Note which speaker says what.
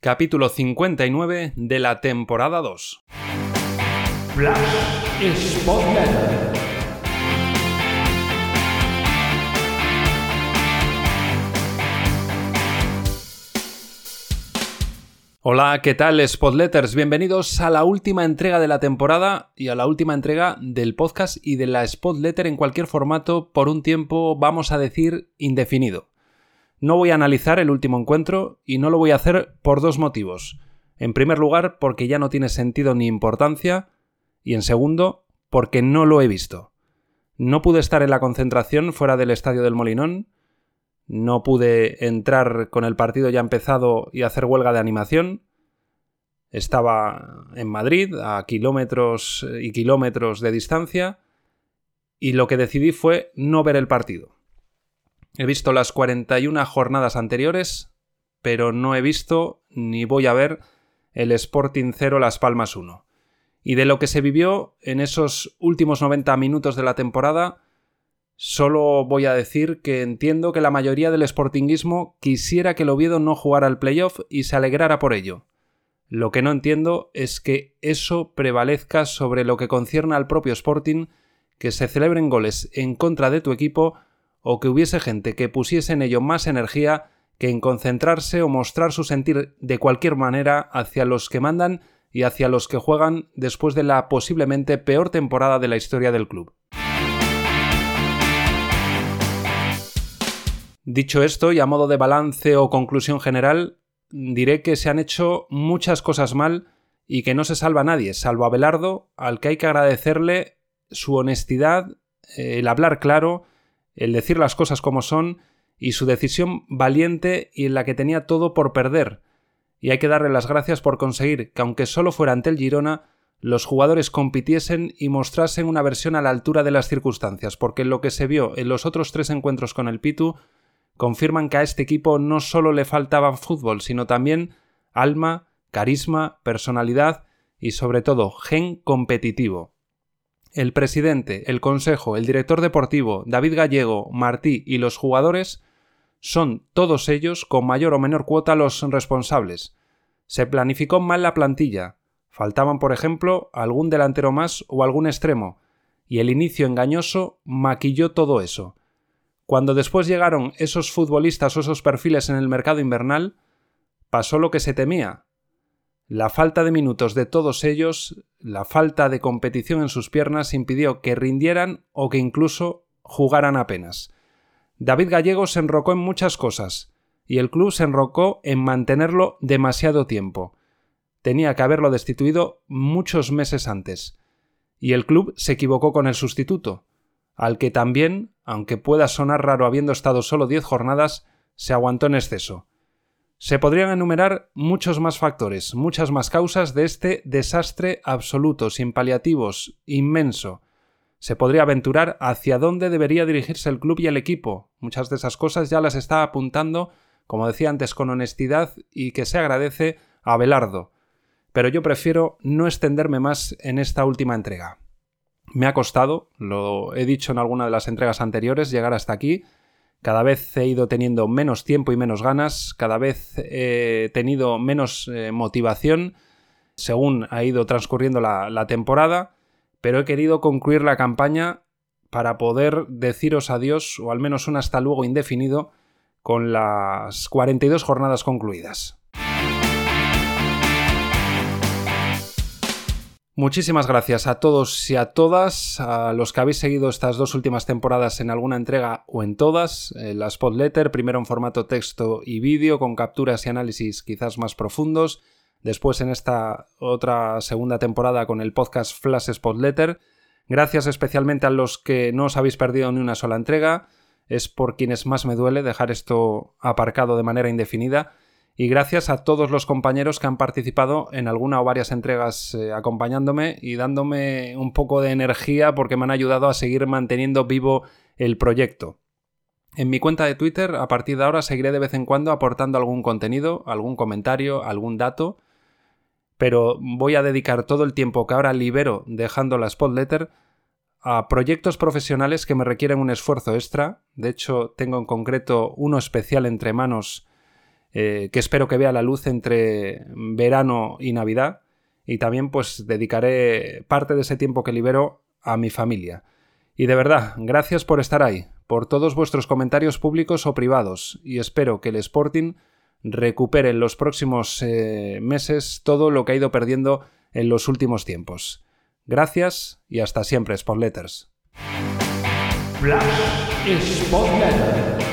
Speaker 1: capítulo 59 de la temporada 2. Hola, ¿qué tal Spotletters? Bienvenidos a la última entrega de la temporada y a la última entrega del podcast y de la Spotletter en cualquier formato por un tiempo, vamos a decir, indefinido. No voy a analizar el último encuentro y no lo voy a hacer por dos motivos. En primer lugar, porque ya no tiene sentido ni importancia, y en segundo, porque no lo he visto. No pude estar en la concentración fuera del estadio del Molinón, no pude entrar con el partido ya empezado y hacer huelga de animación. Estaba en Madrid, a kilómetros y kilómetros de distancia, y lo que decidí fue no ver el partido. He visto las 41 jornadas anteriores, pero no he visto ni voy a ver el Sporting 0 Las Palmas 1. Y de lo que se vivió en esos últimos 90 minutos de la temporada, solo voy a decir que entiendo que la mayoría del sportinguismo quisiera que el Oviedo no jugara al playoff y se alegrara por ello. Lo que no entiendo es que eso prevalezca sobre lo que concierne al propio Sporting, que se celebren goles en contra de tu equipo o que hubiese gente que pusiese en ello más energía que en concentrarse o mostrar su sentir de cualquier manera hacia los que mandan y hacia los que juegan después de la posiblemente peor temporada de la historia del club. Dicho esto, y a modo de balance o conclusión general, diré que se han hecho muchas cosas mal y que no se salva a nadie, salvo a Belardo, al que hay que agradecerle su honestidad, el hablar claro el decir las cosas como son y su decisión valiente y en la que tenía todo por perder. Y hay que darle las gracias por conseguir que, aunque solo fuera ante el Girona, los jugadores compitiesen y mostrasen una versión a la altura de las circunstancias, porque lo que se vio en los otros tres encuentros con el Pitu confirman que a este equipo no solo le faltaba fútbol, sino también alma, carisma, personalidad y sobre todo gen competitivo. El presidente, el consejo, el director deportivo, David Gallego, Martí y los jugadores son todos ellos con mayor o menor cuota los responsables. Se planificó mal la plantilla. Faltaban, por ejemplo, algún delantero más o algún extremo, y el inicio engañoso maquilló todo eso. Cuando después llegaron esos futbolistas o esos perfiles en el mercado invernal, pasó lo que se temía, la falta de minutos de todos ellos, la falta de competición en sus piernas impidió que rindieran o que incluso jugaran apenas. David Gallego se enrocó en muchas cosas, y el club se enrocó en mantenerlo demasiado tiempo. Tenía que haberlo destituido muchos meses antes. Y el club se equivocó con el sustituto, al que también, aunque pueda sonar raro habiendo estado solo diez jornadas, se aguantó en exceso. Se podrían enumerar muchos más factores, muchas más causas de este desastre absoluto, sin paliativos, inmenso. Se podría aventurar hacia dónde debería dirigirse el club y el equipo. Muchas de esas cosas ya las está apuntando, como decía antes, con honestidad y que se agradece a Belardo. Pero yo prefiero no extenderme más en esta última entrega. Me ha costado, lo he dicho en alguna de las entregas anteriores, llegar hasta aquí, cada vez he ido teniendo menos tiempo y menos ganas, cada vez he tenido menos eh, motivación según ha ido transcurriendo la, temporada, pero he querido concluir la campaña para poder deciros adiós, o al menos un hasta luego indefinido, con las 42 jornadas concluidas. Muchísimas gracias a todos y a todas, a los que habéis seguido estas dos últimas temporadas en alguna entrega o en todas, la Spot Letter, primero en formato texto y vídeo, con capturas y análisis quizás más profundos, después en esta otra segunda temporada con el podcast Flash Spot Letter. Gracias especialmente a los que no os habéis perdido ni una sola entrega, es por quienes más me duele dejar esto aparcado de manera indefinida y gracias a todos los compañeros que han participado en alguna o varias entregas eh, acompañándome y dándome un poco de energía porque me han ayudado a seguir manteniendo vivo el proyecto. En mi cuenta de Twitter, a partir de ahora, seguiré de vez en cuando aportando algún contenido, algún comentario, algún dato, pero voy a dedicar todo el tiempo que ahora libero dejando la Spotletter a proyectos profesionales que me requieren un esfuerzo extra. De hecho, tengo en concreto uno especial entre manos eh, que espero que vea la luz entre verano y Navidad. Y también pues dedicaré parte de ese tiempo que libero a mi familia. Y de verdad, gracias por estar ahí, por todos vuestros comentarios públicos o privados, y espero que el Sporting recupere en los próximos eh, meses todo lo que ha ido perdiendo en los últimos tiempos. Gracias y hasta siempre.
Speaker 2: Flash Spotletter.